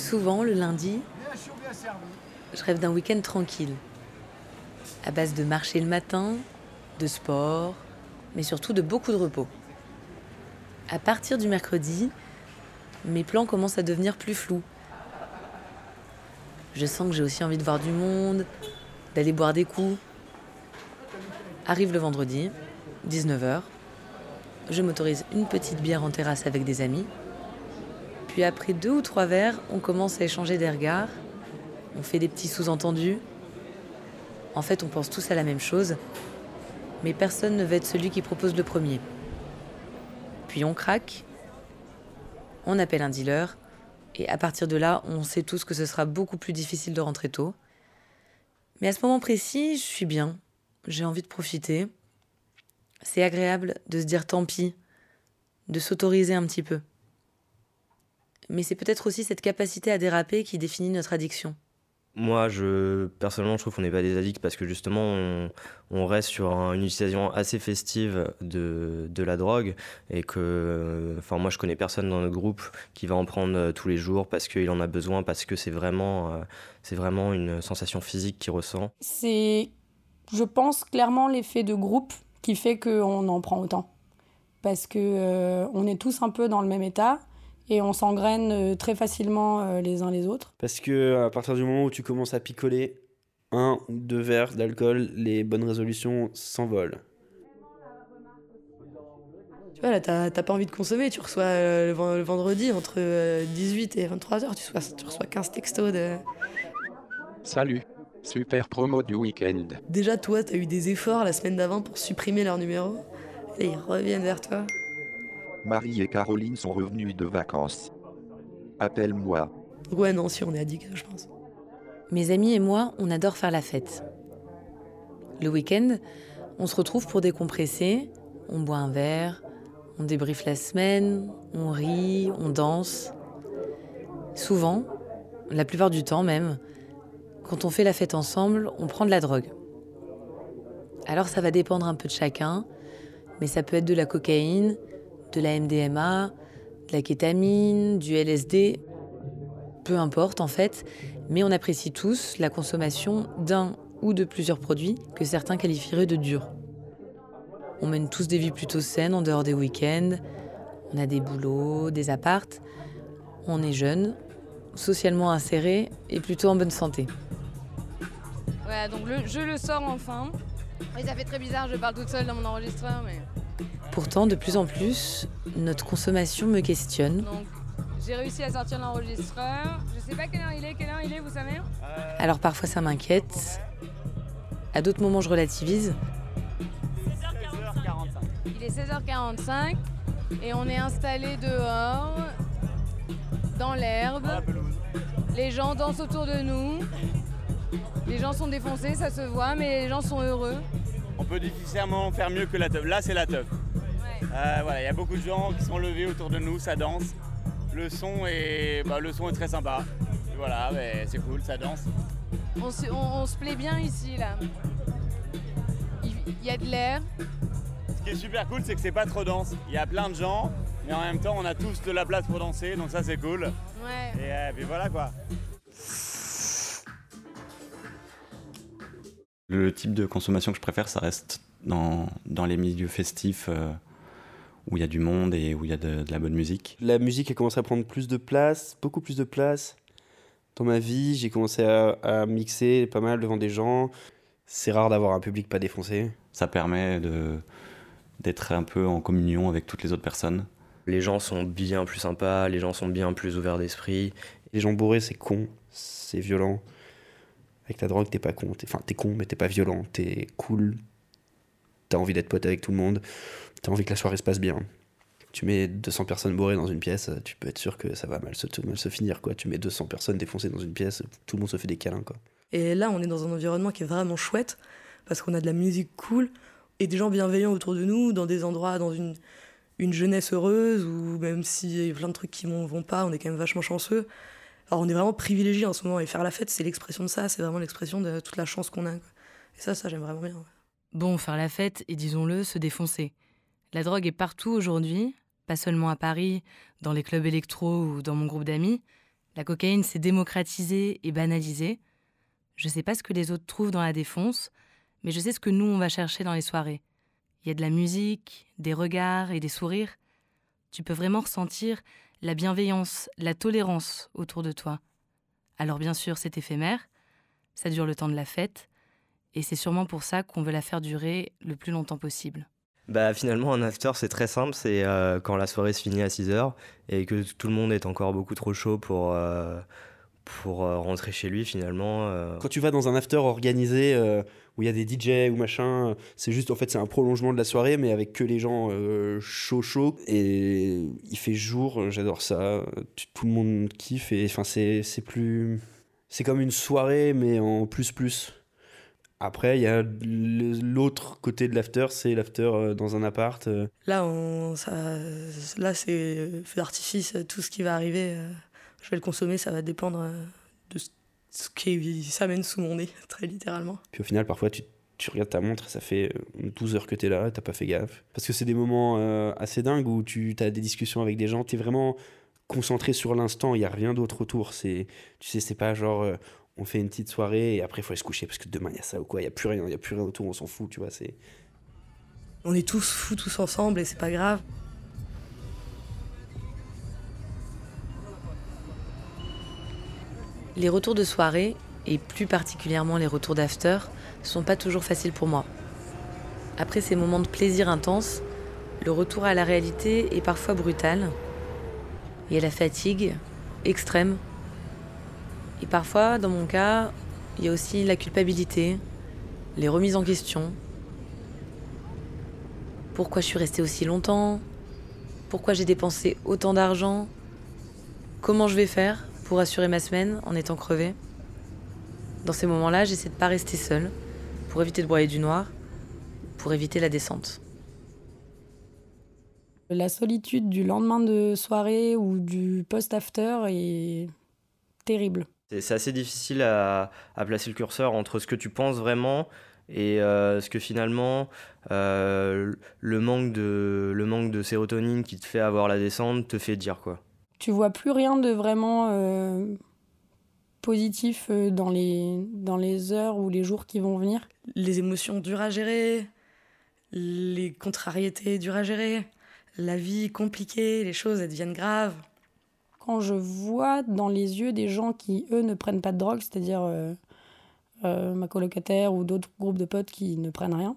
Souvent, le lundi, je rêve d'un week-end tranquille, à base de marcher le matin, de sport, mais surtout de beaucoup de repos. À partir du mercredi, mes plans commencent à devenir plus flous. Je sens que j'ai aussi envie de voir du monde, d'aller boire des coups. Arrive le vendredi, 19h. Je m'autorise une petite bière en terrasse avec des amis. Après deux ou trois verres, on commence à échanger des regards. On fait des petits sous-entendus. En fait, on pense tous à la même chose. Mais personne ne veut être celui qui propose le premier. Puis on craque. On appelle un dealer. Et à partir de là, on sait tous que ce sera beaucoup plus difficile de rentrer tôt. Mais à ce moment précis, je suis bien. J'ai envie de profiter. C'est agréable de se dire tant pis, de s'autoriser un petit peu mais c'est peut-être aussi cette capacité à déraper qui définit notre addiction. Moi, je, personnellement, je trouve qu'on n'est pas des addicts parce que justement, on, reste sur une utilisation assez festive de, de, la drogue et que, enfin, moi, je connais personne dans notre groupe qui va en prendre euh, tous les jours parce qu'il en a besoin, parce que c'est vraiment, euh, c'est vraiment une sensation physique qu'il ressent. C'est, je pense, clairement l'effet de groupe qui fait qu'on en prend autant. Parce que euh, on est tous un peu dans le même état et on s'engraine euh, très facilement euh, les uns les autres. Parce que à partir du moment où tu commences à picoler un ou deux verres d'alcool, les bonnes résolutions s'envolent. Tu vois, là, t'as pas envie de consommer. Tu reçois euh, le vendredi entre 18 et 23 heures, tu reçois, tu reçois 15 textos de. Salut, super promo du week-end. Déjà, toi, t'as eu des efforts la semaine d'avant pour supprimer leur numéro. Et ils reviennent vers toi. Marie et Caroline sont revenues de vacances. Appelle-moi. Ouais, non, si on est addict, je pense. Mes amis et moi, on adore faire la fête. Le week-end, on se retrouve pour décompresser, on boit un verre, on débriefe la semaine, on rit, on danse. Souvent, la plupart du temps même, quand on fait la fête ensemble, on prend de la drogue. Alors ça va dépendre un peu de chacun, mais ça peut être de la cocaïne, de la MDMA, de la kétamine, du LSD, peu importe en fait, mais on apprécie tous la consommation d'un ou de plusieurs produits que certains qualifieraient de durs. On mène tous des vies plutôt saines en dehors des week-ends, on a des boulots, des appartes, on est jeune, socialement inséré et plutôt en bonne santé. Ouais, donc je le sors enfin. Et ça fait très bizarre, je parle toute seule dans mon enregistreur, mais Pourtant, de plus en plus, notre consommation me questionne. j'ai réussi à sortir l'enregistreur. Je sais pas quelle heure il est, quelle heure il est, vous savez? Alors parfois ça m'inquiète. À d'autres moments, je relativise. Il est 16h45 et on est installé dehors, dans l'herbe. Les gens dansent autour de nous. Les gens sont défoncés, ça se voit, mais les gens sont heureux. On peut difficilement faire mieux que la teuf. Là, c'est la teuf. Euh, voilà, il y a beaucoup de gens qui sont levés autour de nous, ça danse. Le son est, bah, le son est très sympa. voilà, c'est cool, ça danse. On se, plaît bien ici, là. Il y a de l'air. Ce qui est super cool, c'est que c'est pas trop dense. Il y a plein de gens, mais en même temps, on a tous de la place pour danser, donc ça, c'est cool. Ouais. Et euh, puis voilà, quoi. Le type de consommation que je préfère, ça reste dans, dans les milieux festifs. Euh, où il y a du monde et où il y a de, la bonne musique. La musique a commencé à prendre plus de place, beaucoup plus de place dans ma vie. J'ai commencé à, mixer pas mal devant des gens. C'est rare d'avoir un public pas défoncé. Ça permet d'être un peu en communion avec toutes les autres personnes. Les gens sont bien plus sympas, les gens sont bien plus ouverts d'esprit. Les gens bourrés, c'est con, c'est violent. Avec la drogue, t'es pas con. Enfin, t'es con, mais t'es pas violent. T'es cool. T'as envie d'être pote avec tout le monde t'as envie que la soirée se passe bien. Tu mets 200 personnes bourrées dans une pièce, tu peux être sûr que ça va mal se, mal se finir. Quoi. Tu mets 200 personnes défoncées dans une pièce, tout le monde se fait des câlins. Quoi. Et là, on est dans un environnement qui est vraiment chouette, parce qu'on a de la musique cool et des gens bienveillants autour de nous, dans des endroits, dans une, une jeunesse heureuse, ou même s'il y a plein de trucs qui vont, vont pas, on est quand même vachement chanceux. Alors on est vraiment privilégié en ce moment, et faire la fête, c'est l'expression de ça, c'est vraiment l'expression de toute la chance qu'on a. Et ça, ça j'aime vraiment bien. Bon, faire la fête et disons-le, se défoncer. La drogue est partout aujourd'hui, pas seulement à Paris, dans les clubs électro ou dans mon groupe d'amis, La cocaïne s'est démocratisée et banalisée. Je sais pas ce que les autres trouvent dans la défonce, mais je sais ce que nous on va chercher dans les soirées. Il y a de la musique, des regards et des sourires. Tu peux vraiment ressentir la bienveillance, la tolérance autour de toi. Alors bien sûr, c'est éphémère, ça dure le temps de la fête, et c'est sûrement pour ça qu'on veut la faire durer le plus longtemps possible. Bah finalement un after c'est très simple, c'est euh, quand la soirée se finit à 6h et que tout le monde est encore beaucoup trop chaud pour, euh, pour euh, rentrer chez lui finalement. Quand tu vas dans un after organisé où il y a des DJ ou machin, c'est juste en fait c'est un prolongement de la soirée mais avec que les gens chauds chauds et il fait jour, j'adore ça, tout le monde kiffe et enfin c'est plus... C'est comme une soirée mais en plus plus. Après, il y a l'autre côté de l'after, c'est l'after euh, dans un appart. Euh. Là, on, ça, là c'est feu d'artifice, tout ce qui va arriver, euh, je vais le consommer, ça va dépendre de ce qui s'amène sous mon nez, très littéralement. Puis au final, parfois, tu, tu regardes ta montre, ça fait 12 heures que tu es là, t'as pas fait gaffe. Parce que c'est des moments assez dingues où tu as des discussions avec des gens, tu es vraiment concentré sur l'instant, il n'y a rien d'autre autour. C'est, tu sais, c'est pas genre on fait une petite soirée et après il faut aller se coucher parce que demain il y a ça ou quoi, il y a plus rien, il y a plus rien autour, on s'en fout, tu vois, c'est on est tous fous tous ensemble et c'est pas grave. Les retours de soirée et plus particulièrement les retours d'after sont pas toujours faciles pour moi. Après ces moments de plaisir intense, le retour à la réalité est parfois brutal. Il y a la fatigue extrême et parfois, dans mon cas, il y a aussi la culpabilité, les remises en question. Pourquoi je suis restée aussi longtemps? Pourquoi j'ai dépensé autant d'argent? Comment je vais faire pour assurer ma semaine en étant crevée? Dans ces moments-là, j'essaie de ne pas rester seule pour éviter de broyer du noir, pour éviter la descente. La solitude du lendemain de soirée ou du post-after est terrible. C'est assez difficile à, placer le curseur entre ce que tu penses vraiment et euh, ce que finalement euh, le, manque de, le manque de sérotonine qui te fait avoir la descente te fait dire quoi. Tu vois plus rien de vraiment euh, positif dans les, dans les heures ou les jours qui vont venir? Les émotions dures à gérer, les contrariétés dures à gérer, la vie compliquée, les choses elles deviennent graves quand je vois dans les yeux des gens qui, eux, ne prennent pas de drogue, c'est-à-dire euh, euh, ma colocataire ou d'autres groupes de potes qui ne prennent rien,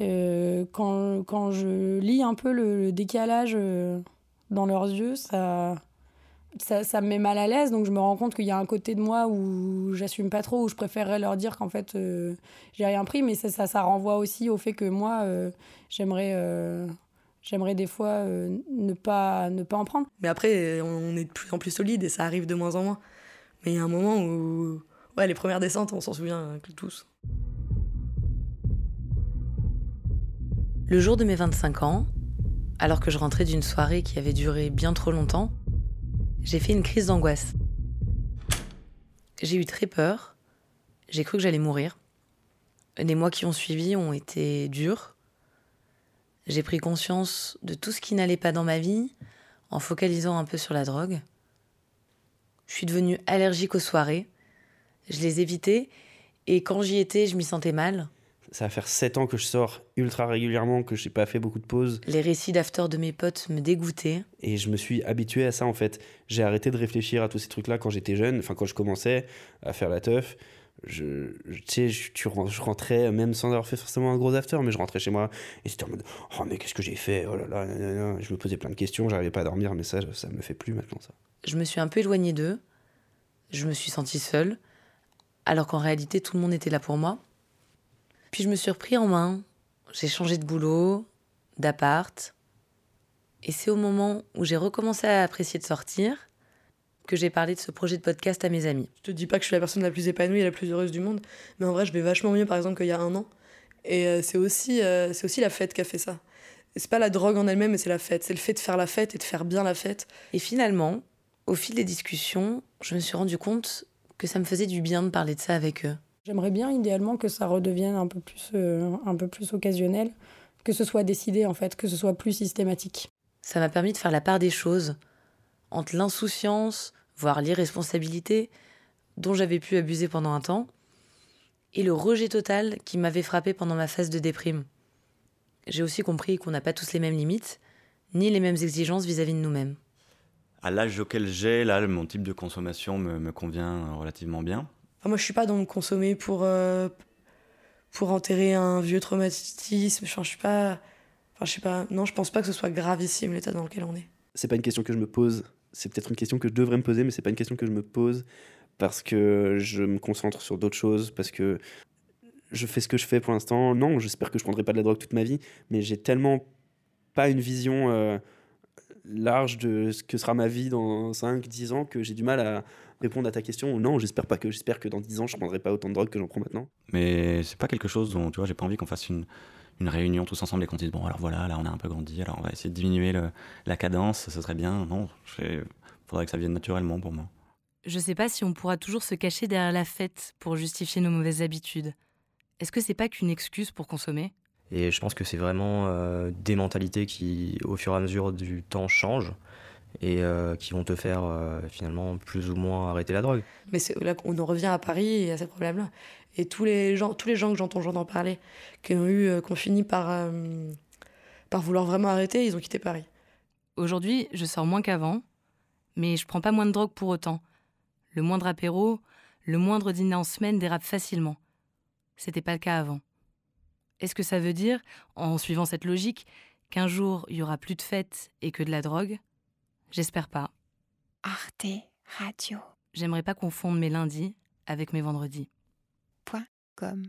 euh, quand, quand, je lis un peu le, décalage dans leurs yeux, ça, ça, ça, me met mal à l'aise. Donc je me rends compte qu'il y a un côté de moi où j'assume pas trop, où je préférerais leur dire qu'en fait, j'ai rien pris. Mais ça, ça, ça, renvoie aussi au fait que moi, j'aimerais j'aimerais des fois euh, ne, pas, ne pas en prendre. Mais après, on est de plus en plus solide et ça arrive de moins en moins. Mais il y a un moment où, ouais, les premières descentes, on s'en souvient tous. Le jour de mes 25 ans, alors que je rentrais d'une soirée qui avait duré bien trop longtemps, j'ai fait une crise d'angoisse. J'ai eu très peur, j'ai cru que j'allais mourir. Les mois qui ont suivi ont été durs, j'ai pris conscience de tout ce qui n'allait pas dans ma vie en focalisant un peu sur la drogue. Je suis devenue allergique aux soirées. Je les évitais et quand j'y étais, je m'y sentais mal. Ça va faire 7 ans que je sors ultra régulièrement, que j'ai pas fait beaucoup de pauses. Les récits d'after de mes potes me dégoûtaient. Et je me suis habitué à ça en fait. J'ai arrêté de réfléchir à tous ces trucs-là quand j'étais jeune, enfin quand je commençais à faire la teuf je, tu sais, je, rentrais, même sans avoir fait forcément un gros after, mais je rentrais chez moi et c'était en mode Oh, mais qu'est-ce que j'ai fait? Oh là là, je me posais plein de questions, j'arrivais pas à dormir, mais ça, ça me fait plus maintenant, ça. Je me suis un peu éloignée d'eux, je me suis sentie seule, alors qu'en réalité, tout le monde était là pour moi. Puis je me suis repris en main, j'ai changé de boulot, d'appart, et c'est au moment où j'ai recommencé à apprécier de sortir que j'ai parlé de ce projet de podcast à mes amis. Je te dis pas que je suis la personne la plus épanouie et la plus heureuse du monde, mais en vrai, je vais vachement mieux par exemple qu'il y a un an. Et euh, c'est aussi, euh, c'est aussi la fête qui a fait ça. C'est pas la drogue en elle-même, mais c'est la fête. C'est le fait de faire la fête et de faire bien la fête. Et finalement, au fil des discussions, je me suis rendu compte que ça me faisait du bien de parler de ça avec eux. J'aimerais bien idéalement que ça redevienne un peu plus, euh, un peu plus occasionnel, que ce soit décidé en fait, que ce soit plus systématique. Ça m'a permis de faire la part des choses entre l'insouciance, voire l'irresponsabilité dont j'avais pu abuser pendant un temps, et le rejet total qui m'avait frappé pendant ma phase de déprime. J'ai aussi compris qu'on n'a pas tous les mêmes limites, ni les mêmes exigences vis-à-vis de nous-mêmes. À l'âge auquel j'ai, là, mon type de consommation me, me convient relativement bien. Enfin, moi, je suis pas dans le consommer pour, euh, pour enterrer un vieux traumatisme. Enfin, je suis pas. Enfin, je sais pas. Non, je pense pas que ce soit gravissime l'état dans lequel on est. C'est pas une question que je me pose. C'est peut-être une question que je devrais me poser, mais c'est pas une question que je me pose parce que je me concentre sur d'autres choses, parce que je fais ce que je fais pour l'instant. Non, j'espère que je prendrai pas de la drogue toute ma vie, mais j'ai tellement pas une vision euh, large de ce que sera ma vie dans 5, 10 ans que j'ai du mal à répondre à ta question. Non, j'espère pas que. J'espère que dans 10 ans, je prendrai pas autant de drogue que j'en prends maintenant. Mais c'est pas quelque chose dont, tu vois, j'ai pas envie qu'on fasse une, une réunion tous ensemble et qu'on dise, bon, alors voilà, là, on a un peu grandi, alors on va essayer de diminuer le, la cadence, ce serait bien. Non, il faudrait que ça vienne naturellement pour moi. Je sais pas si on pourra toujours se cacher derrière la fête pour justifier nos mauvaises habitudes. Est-ce que c'est pas qu'une excuse pour consommer? Et je pense que c'est vraiment euh, des mentalités qui, au fur et à mesure du temps, changent et euh, qui vont te faire euh, finalement plus ou moins arrêter la drogue. Mais c'est là qu'on en revient à Paris et à ces problèmes-là. Et tous les gens, tous les gens que j'entends j'entends parler, qui ont eu, euh, qui ont fini par, euh, par vouloir vraiment arrêter, ils ont quitté Paris. Aujourd'hui, je sors moins qu'avant, mais je prends pas moins de drogue pour autant. Le moindre apéro, le moindre dîner en semaine dérape facilement. C'était pas le cas avant. Est-ce que ça veut dire, en suivant cette logique, qu'un jour il y aura plus de fêtes et que de la drogue? J'espère pas. Arte Radio. J'aimerais pas confondre mes lundis avec mes vendredis. Point com.